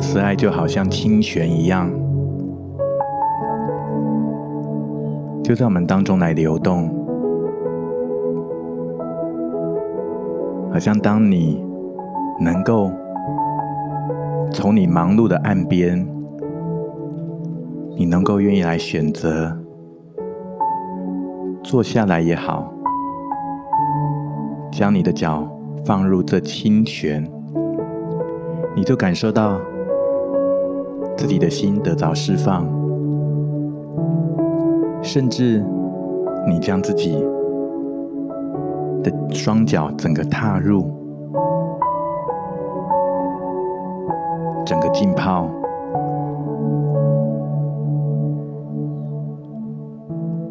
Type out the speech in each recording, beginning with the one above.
慈爱就好像清泉一样，就在我们当中来流动。好像当你能够从你忙碌的岸边，你能够愿意来选择坐下来也好，将你的脚放入这清泉，你就感受到自己的心得到释放，甚至你将自己。的双脚整个踏入，整个浸泡，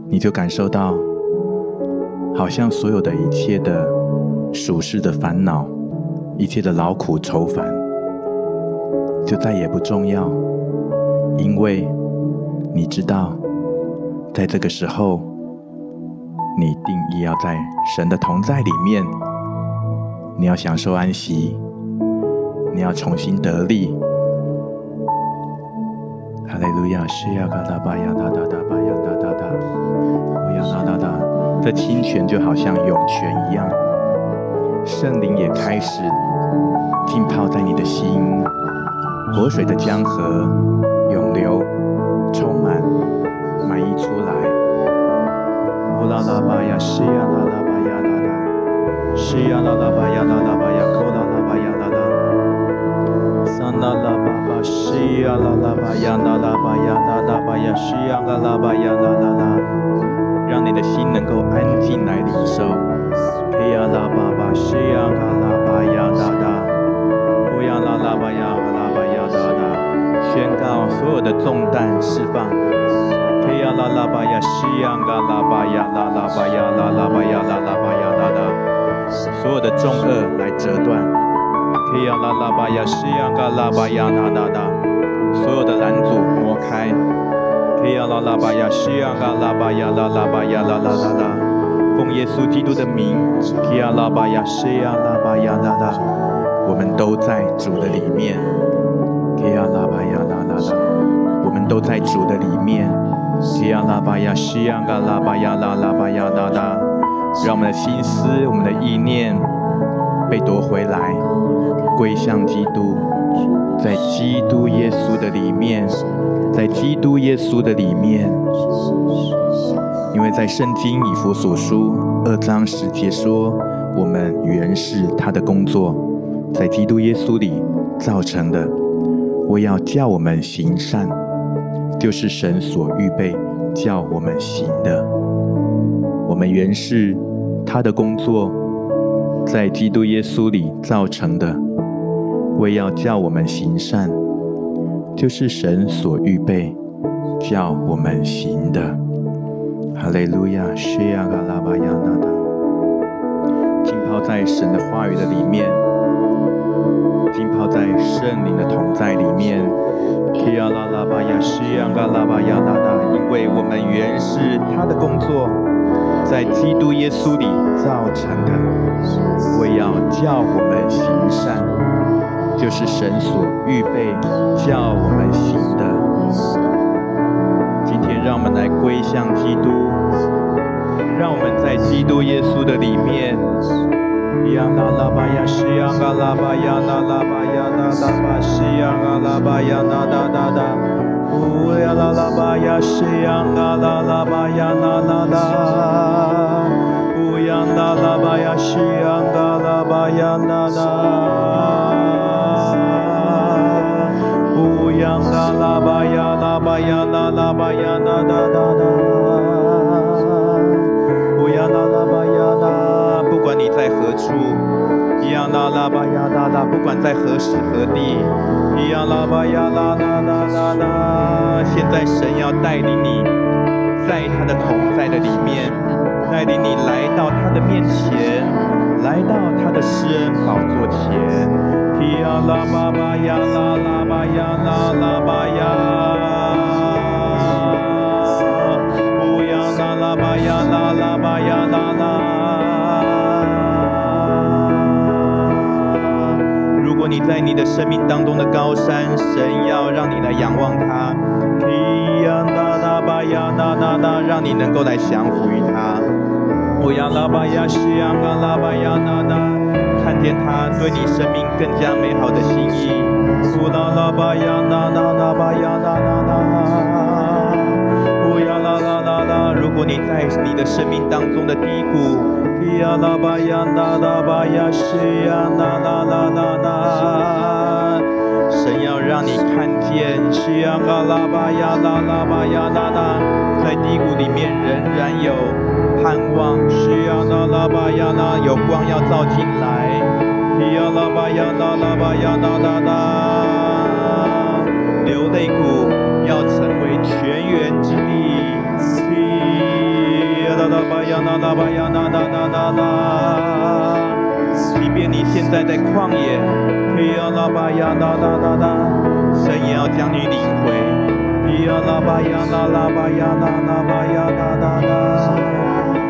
你就感受到，好像所有的一切的俗世的烦恼，一切的劳苦愁烦，就再也不重要，因为你知道，在这个时候。你定义要在神的同在里面，你要享受安息，你要重新得力。哈利路亚！西亚卡达巴亚达达达巴亚达达达，我要达达达。这清泉就好像涌泉一样，圣灵也开始浸泡在你的心，活水的江河涌流，充满满溢出来。呼啦啦巴呀，西呀啦啦巴呀啦啦，西呀啦啦巴呀啦啦巴呀，呼啦啦巴呀啦啦，三拉拉巴巴，西呀啦拉巴呀啦啦巴呀啦啦巴呀，西呀啦啦巴呀啦啦啦，让你的心能够安静来领受。嘿呀啦巴巴，西呀啦啦巴呀啦啦，呼呀啦啦巴呀啦巴呀啦啦，宣告所有的重担释放。嘿呀啦啦巴呀，西呀嘎啦巴呀，啦啦巴呀，啦啦巴呀，啦啦巴呀，啦啦，所有的重轭来折断。嘿呀啦啦巴呀，西呀嘎啦巴呀，啦啦啦，所有的拦阻挪开。嘿呀啦啦巴呀，西呀嘎啦巴呀，啦啦巴呀，啦啦啦啦，奉耶稣基督的名，嘿呀啦巴呀，西呀啦巴呀，啦啦，我们都在主的里面。嘿呀啦巴呀，啦啦啦，我们都在主的里面。西呀拉巴呀，西呀嘎拉巴呀，拉拉巴呀，拉拉，让我们的心思、我们的意念被夺回来，归向基督，在基督耶稣的里面，在基督耶稣的里面，因为在圣经以弗所书二章十节说，我们原是他的工作，在基督耶稣里造成的，为要叫我们行善。就是神所预备叫我们行的，我们原是他的工作，在基督耶稣里造成的，为要叫我们行善，就是神所预备叫我们行的。哈利路亚，谢亚嘎拉巴亚纳达，浸泡在神的话语的里面，浸泡在圣灵的同在里面。提亚拉拉巴呀，西亚嘎拉巴呀，拉拉，因为我们原是他的工作，在基督耶稣里造成的，为要叫我们行善，就是神所预备叫我们行的。今天让我们来归向基督，让我们在基督耶稣的里面。呀啦啦巴呀，西呀嘎啦巴呀，啦啦巴呀，啦啦巴西呀嘎啦巴呀，啦哒哒哒，呜呀啦啦巴呀，西呀嘎啦啦巴你在何处，咿呀啦啦吧呀啦啦，不管在何时何地，咿呀啦吧呀啦啦啦啦啦。现在神要带领你，在他的同在的里面，带领你来到他的面前，来到他的施恩宝座前。咿呀啦吧吧呀啦啦吧呀啦啦吧呀，不呀啦啦吧呀在你的生命当中的高山，神要让你来仰望他，让你能够来降服于他。我要拉巴亚西亚嘎拉巴亚那那，看见他对你生命更加美好的心意。乌啦拉巴亚那那拉巴亚那那那，呼呀啦啦啦啦。如果你在你的生命当中的低谷。呀啦巴呀啦啦巴呀西呀啦啦啦啦啦，神要让你看见西呀嘎啦巴呀啦啦巴呀啦啦，在低谷里面仍然有盼望。西呀啦啦巴呀啦，有光要照进来。呀啦巴呀啦啦巴呀啦啦啦，流泪谷要成为泉源之地。啦巴呀啦啦巴呀啦啦啦啦啦，即便你现在在旷野，嘿呀啦巴呀啦啦啦啦，神也要将你领回。嘿呀啦巴呀啦啦巴呀啦啦巴呀啦啦啦，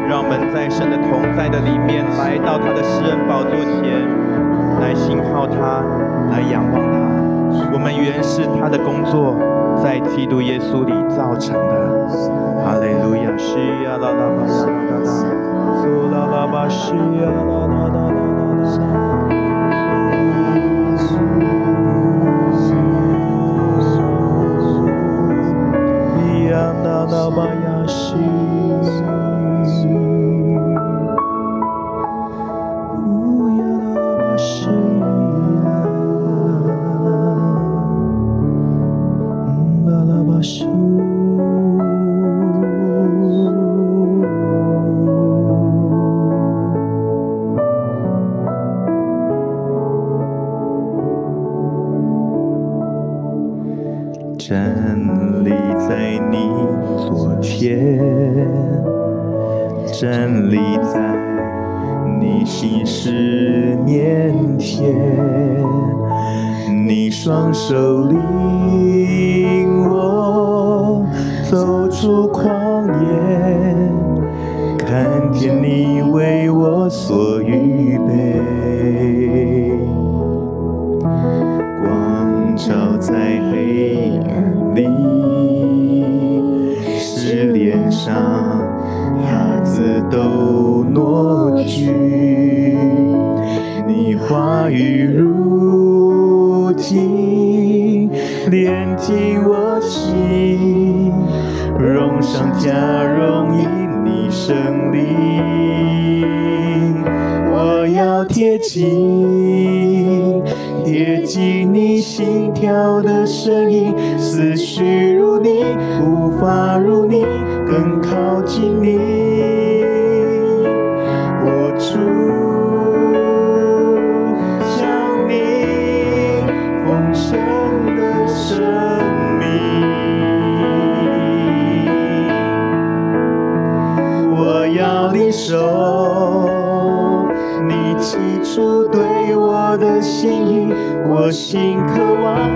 让我们在神的同在的里面，来到他的施恩宝座前，来信靠他，来仰望他。我们原是他的工作，在基督耶稣里造成的。哈利路亚，西呀啦啦巴呀啦啦啦，苏啦啦巴西双手领我走出旷野，看见你为我所预备。光照在黑暗里，是脸上哈子都挪去。你话语如请连接我心，融上加绒衣你胜利，我要贴近，贴近你心跳的声音，思绪如你，无法如你，更靠近你。手。你寄出对我的心意我心渴望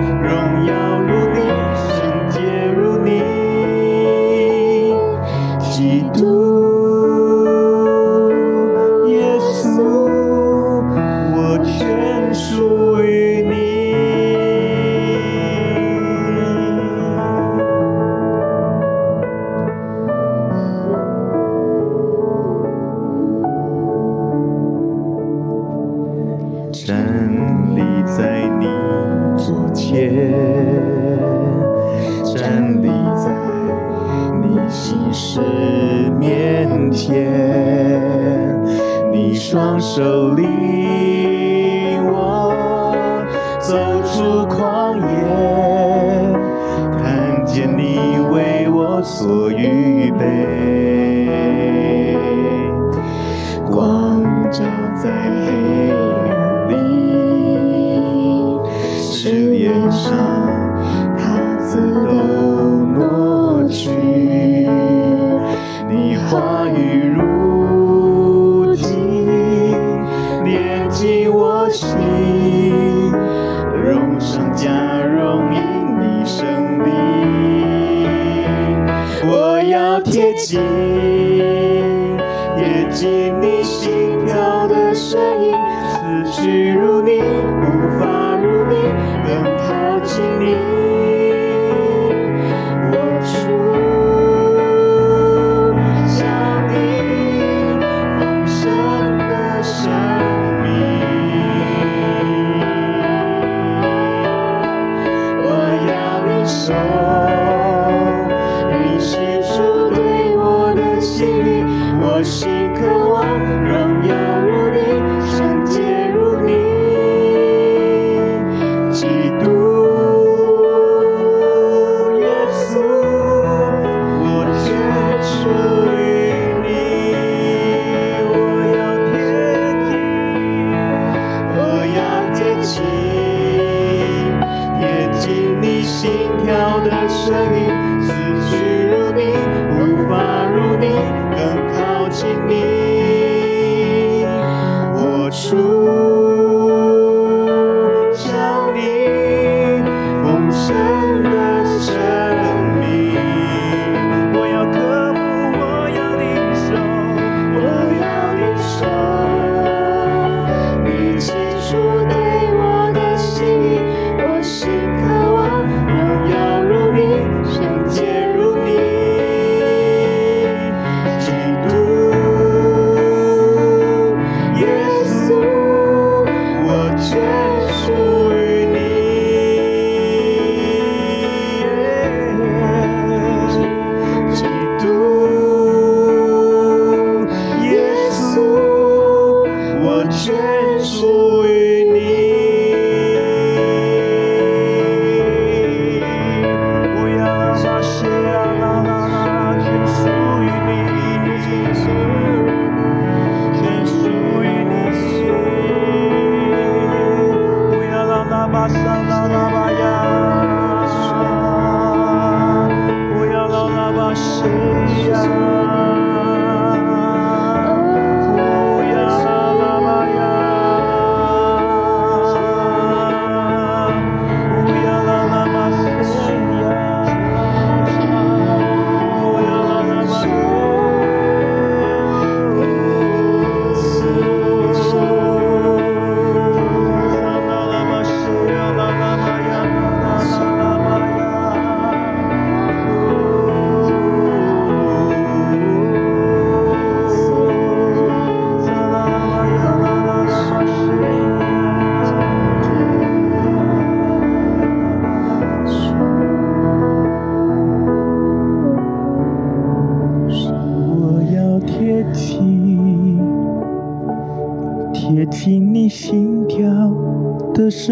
光照在黑暗里，是脸上。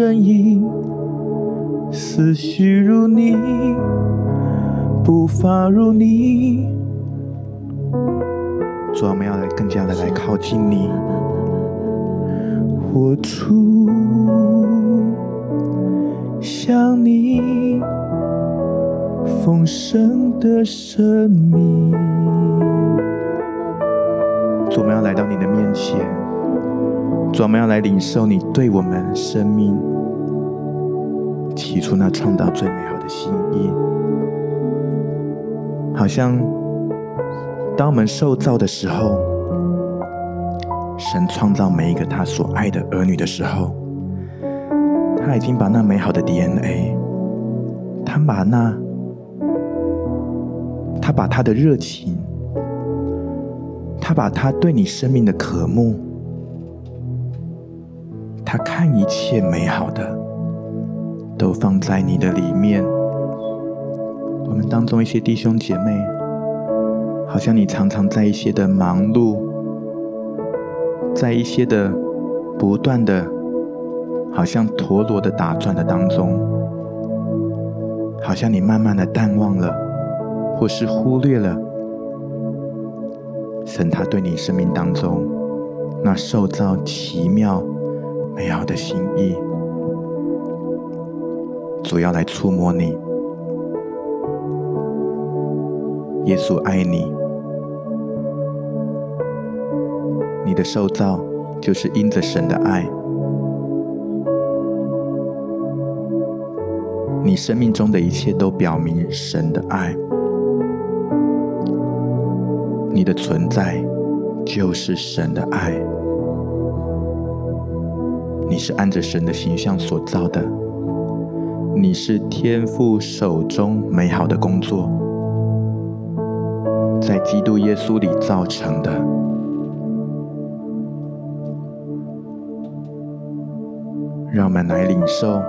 声音，思绪如你，步伐如你。主，我们要来更加的来靠近你，活出像你丰盛的生命。主，我们要来到你的面前，主，我们要来领受你对我们生命。提出那创造最美好的心意，好像当我们受造的时候，神创造每一个他所爱的儿女的时候，他已经把那美好的 DNA，他把那，他把他的热情，他把他对你生命的渴慕，他看一切美好的。都放在你的里面。我们当中一些弟兄姐妹，好像你常常在一些的忙碌，在一些的不断的，好像陀螺的打转的当中，好像你慢慢的淡忘了，或是忽略了神他对你生命当中那受造奇妙美好的心意。主要来触摸你，耶稣爱你，你的受造就是因着神的爱，你生命中的一切都表明神的爱，你的存在就是神的爱，你是按着神的形象所造的。你是天父手中美好的工作，在基督耶稣里造成的。让我们来领受，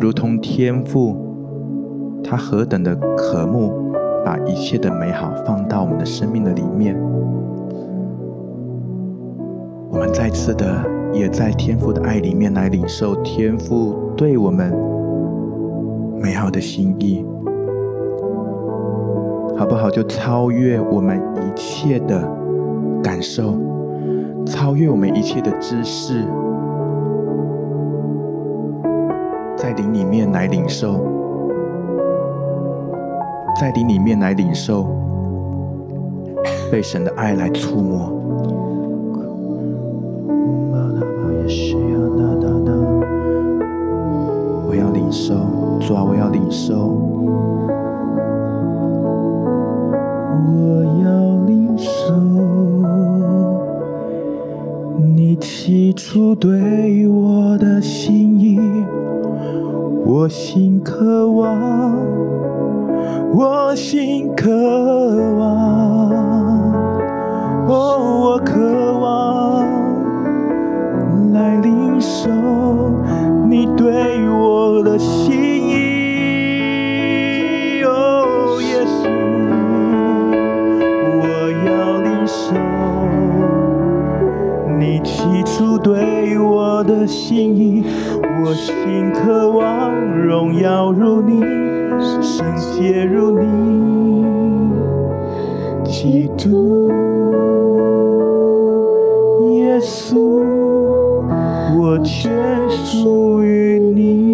如同天父，他何等的渴慕，把一切的美好放到我们的生命的里面。我们再次的，也在天父的爱里面来领受天父对我们美好的心意，好不好？就超越我们一切的感受，超越我们一切的知识，在灵里面来领受，在灵里面来领受，被神的爱来触摸。主啊，我要领受，我要领受你起初对我的心意，我心渴望，我心渴望，哦，我渴望。来领受你对我的心意。我要领受你起初对我的心意，我心渴望荣耀如你，圣洁如你，基督我全属于你，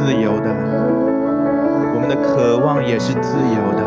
自由的，我们的渴望也是自由的。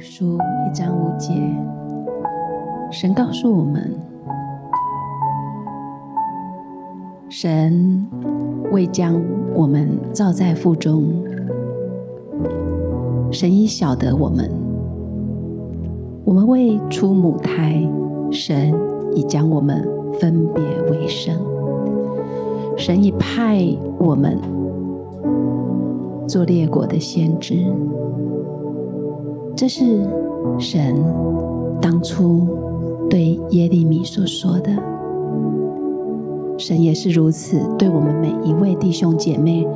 书一章五节，神告诉我们：神未将我们造在腹中，神已晓得我们；我们未出母胎，神已将我们分别为圣。神已派我们做列国的先知。这是神当初对耶利米所说的，神也是如此对我们每一位弟兄姐妹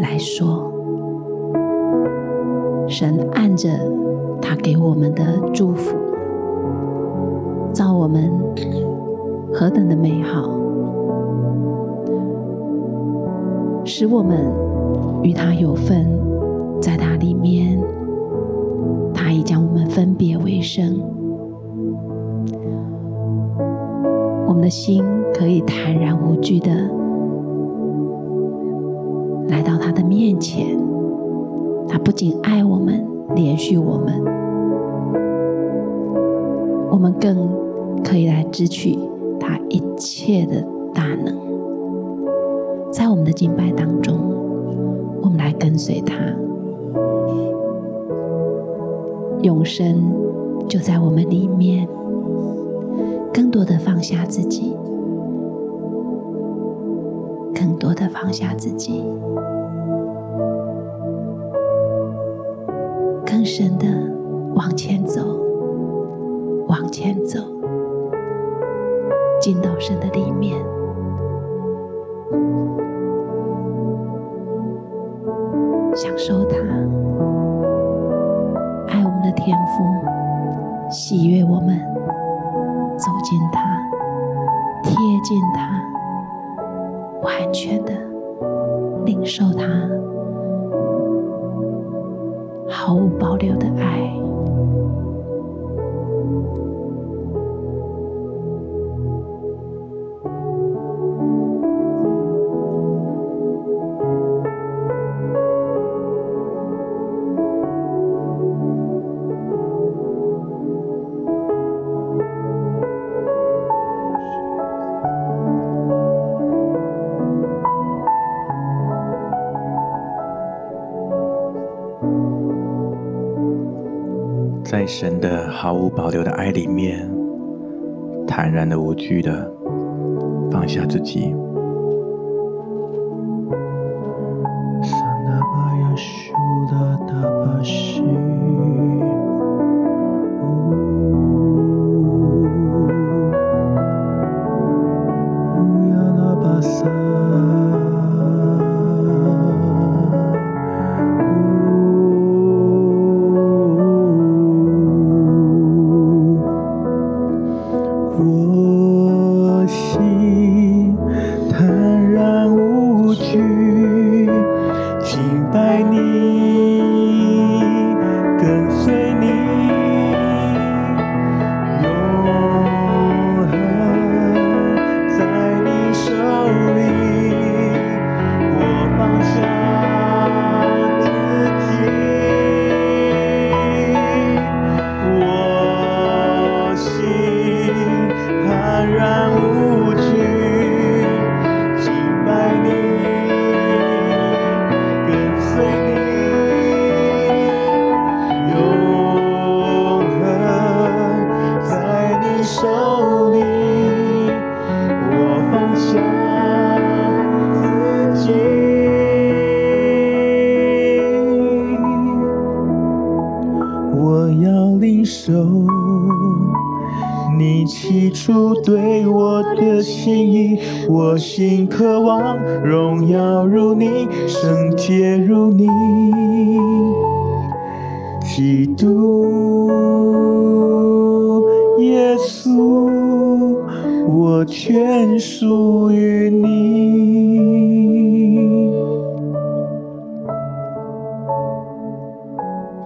来说。神按着他给我们的祝福，造我们何等的美好，使我们与他有份，在他里面。他已将我们分别为圣，我们的心可以坦然无惧的来到他的面前。他不仅爱我们，怜恤我们，我们更可以来支取他一切的大能。在我们的敬拜当中，我们来跟随他。永生就在我们里面，更多的放下自己，更多的放下自己，更深的往前走，往前走，进到神的里面，享受他。天父喜悦我们走进他，贴近他，完全的领受他毫无保留的爱。神的毫无保留的爱里面，坦然的、无惧的放下自己。心渴望荣耀如你，圣洁如你，基督耶稣，我全属于你。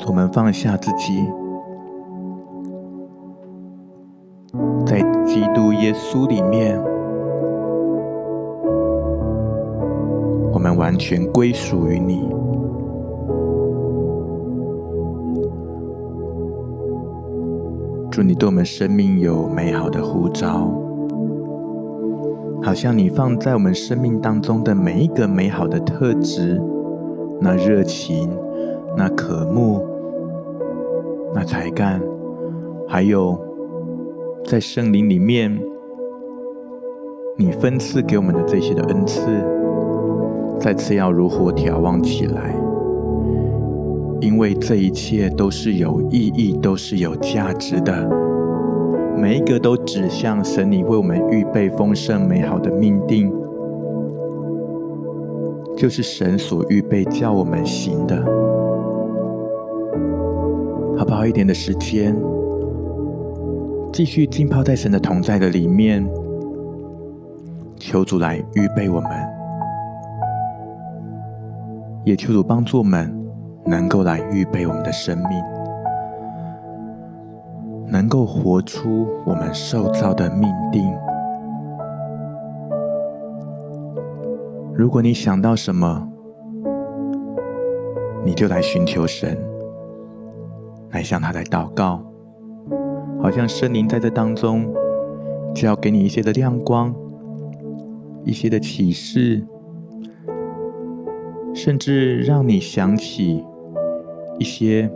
我们放下自己，在基督耶稣里面。们完全归属于你，祝你对我们生命有美好的呼召，好像你放在我们生命当中的每一个美好的特质，那热情，那渴慕，那才干，还有在圣灵里面，你分赐给我们的这些的恩赐，再次要如火眺望起来。因为这一切都是有意义，都是有价值的，每一个都指向神，你为我们预备丰盛美好的命定，就是神所预备叫我们行的。好不好？一点的时间，继续浸泡在神的同在的里面，求主来预备我们，也求主帮助我们。能够来预备我们的生命，能够活出我们受造的命定。如果你想到什么，你就来寻求神，来向他来祷告，好像圣灵在这当中，就要给你一些的亮光，一些的启示，甚至让你想起。一些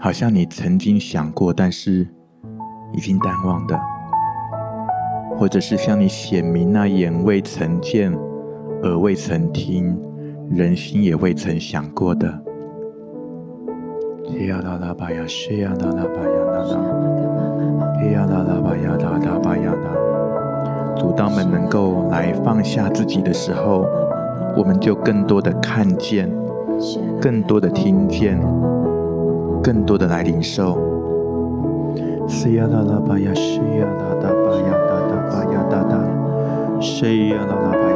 好像你曾经想过，但是已经淡忘的，或者是向你显明那眼未曾见、耳未曾听、人心也未曾想过的。咿呀啦啦吧呀，咿呀啦啦吧呀啦啦，咿呀啦啦吧呀啦啦吧呀啦。主，当我们能够来放下自己的时候，我们就更多的看见。更多的听见，更多的来领受。西呀啦啦吧呀，西呀啦啦吧呀，啦啦吧呀，啦啦。西呀啦啦吧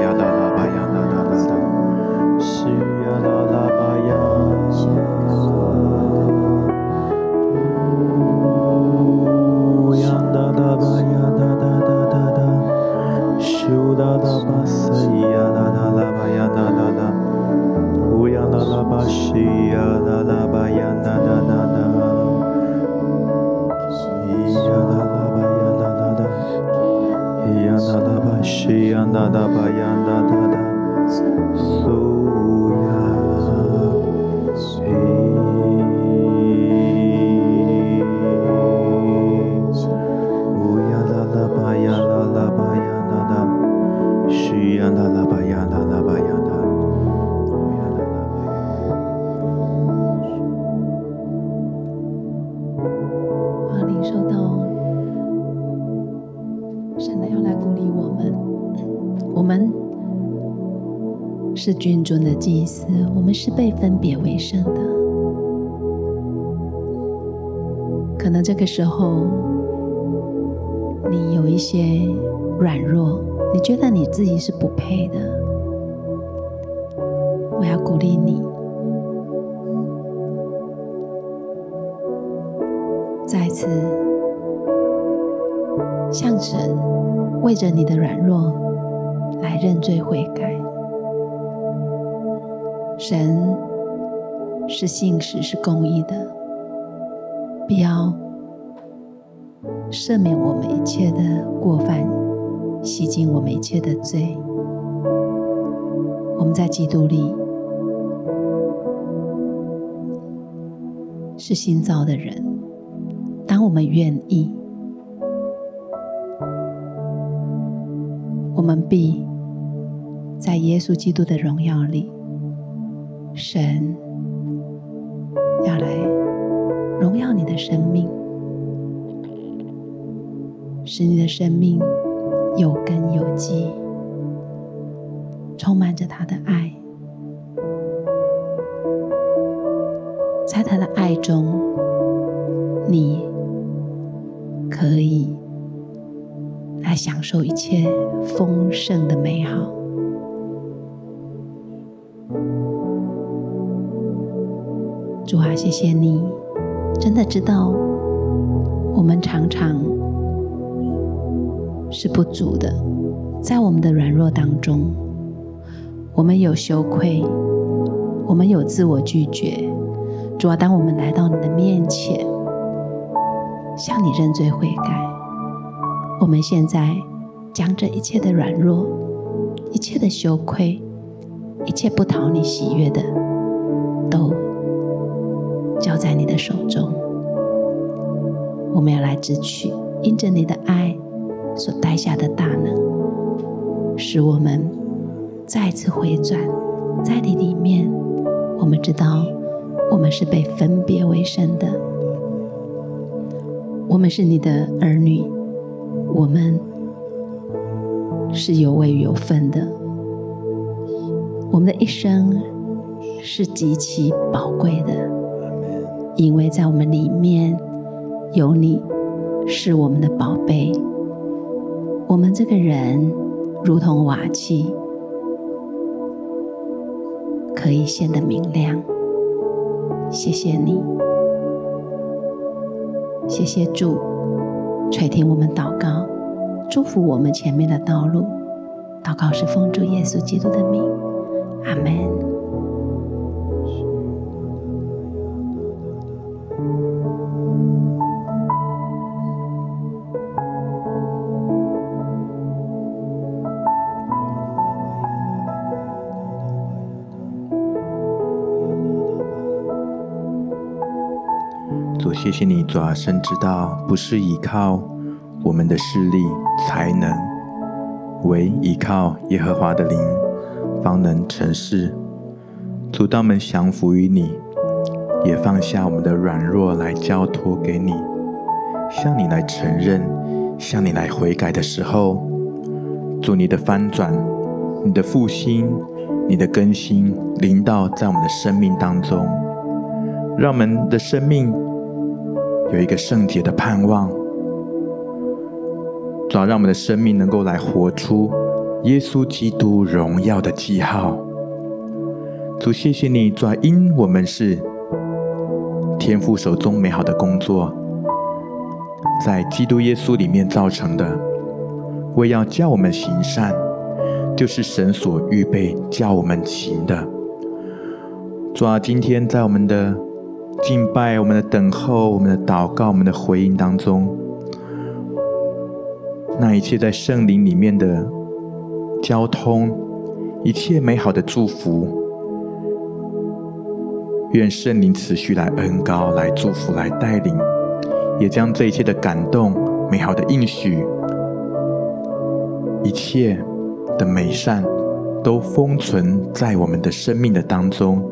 是被分别为圣的。可能这个时候，你有一些软弱，你觉得你自己是不配的。我要鼓励你，再次向神为着你的软弱来认罪悔改。神是信实，是公义的，必要赦免我们一切的过犯，洗净我们一切的罪。我们在基督里是新造的人。当我们愿意，我们必在耶稣基督的荣耀里。神要来荣耀你的生命，使你的生命有根有基，充满着他的爱，在他的爱中，你可以来享受一切丰盛的美好。谢谢你，真的知道我们常常是不足的，在我们的软弱当中，我们有羞愧，我们有自我拒绝。主啊，当我们来到你的面前，向你认罪悔改。我们现在将这一切的软弱、一切的羞愧、一切不讨你喜悦的，都交在你的手中。我们要来支取，因着你的爱所带下的大能，使我们再次回转，在你里面，我们知道我们是被分别为生的，我们是你的儿女，我们是有位有分的，我们的一生是极其宝贵的，因为在我们里面。有你是我们的宝贝，我们这个人如同瓦器，可以显得明亮。谢谢你，谢谢主垂听我们祷告，祝福我们前面的道路。祷告是奉主耶稣基督的名，阿门。谢谢你，主啊，深知道不是依靠我们的势力才能，唯依靠耶和华的灵，方能成事。主，当我们降服于你，也放下我们的软弱来交托给你，向你来承认，向你来悔改的时候，主，你的翻转，你的复兴，你的更新，临到在我们的生命当中，让我们的生命。有一个圣洁的盼望，主要让我们的生命能够来活出耶稣基督荣耀的记号。主，谢谢你，主要因我们是天父手中美好的工作，在基督耶稣里面造成的，为要叫我们行善，就是神所预备叫我们行的。主啊，今天在我们的。敬拜，我们的等候，我们的祷告，我们的回应当中，那一切在圣灵里面的交通，一切美好的祝福，愿圣灵持续来恩膏，来祝福，来带领，也将这一切的感动、美好的应许，一切的美善，都封存在我们的生命的当中。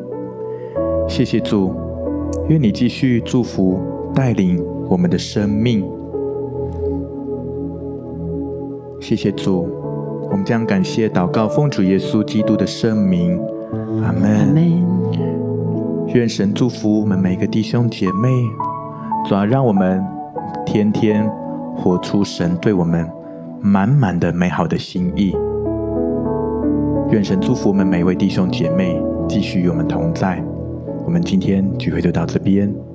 谢谢主。愿你继续祝福带领我们的生命，谢谢主，我们将感谢祷告奉主耶稣基督的圣名，阿门。阿。愿神祝福我们每个弟兄姐妹，主要让我们天天活出神对我们满满的美好的心意。愿神祝福我们每位弟兄姐妹，继续与我们同在。我们今天聚会就到这边。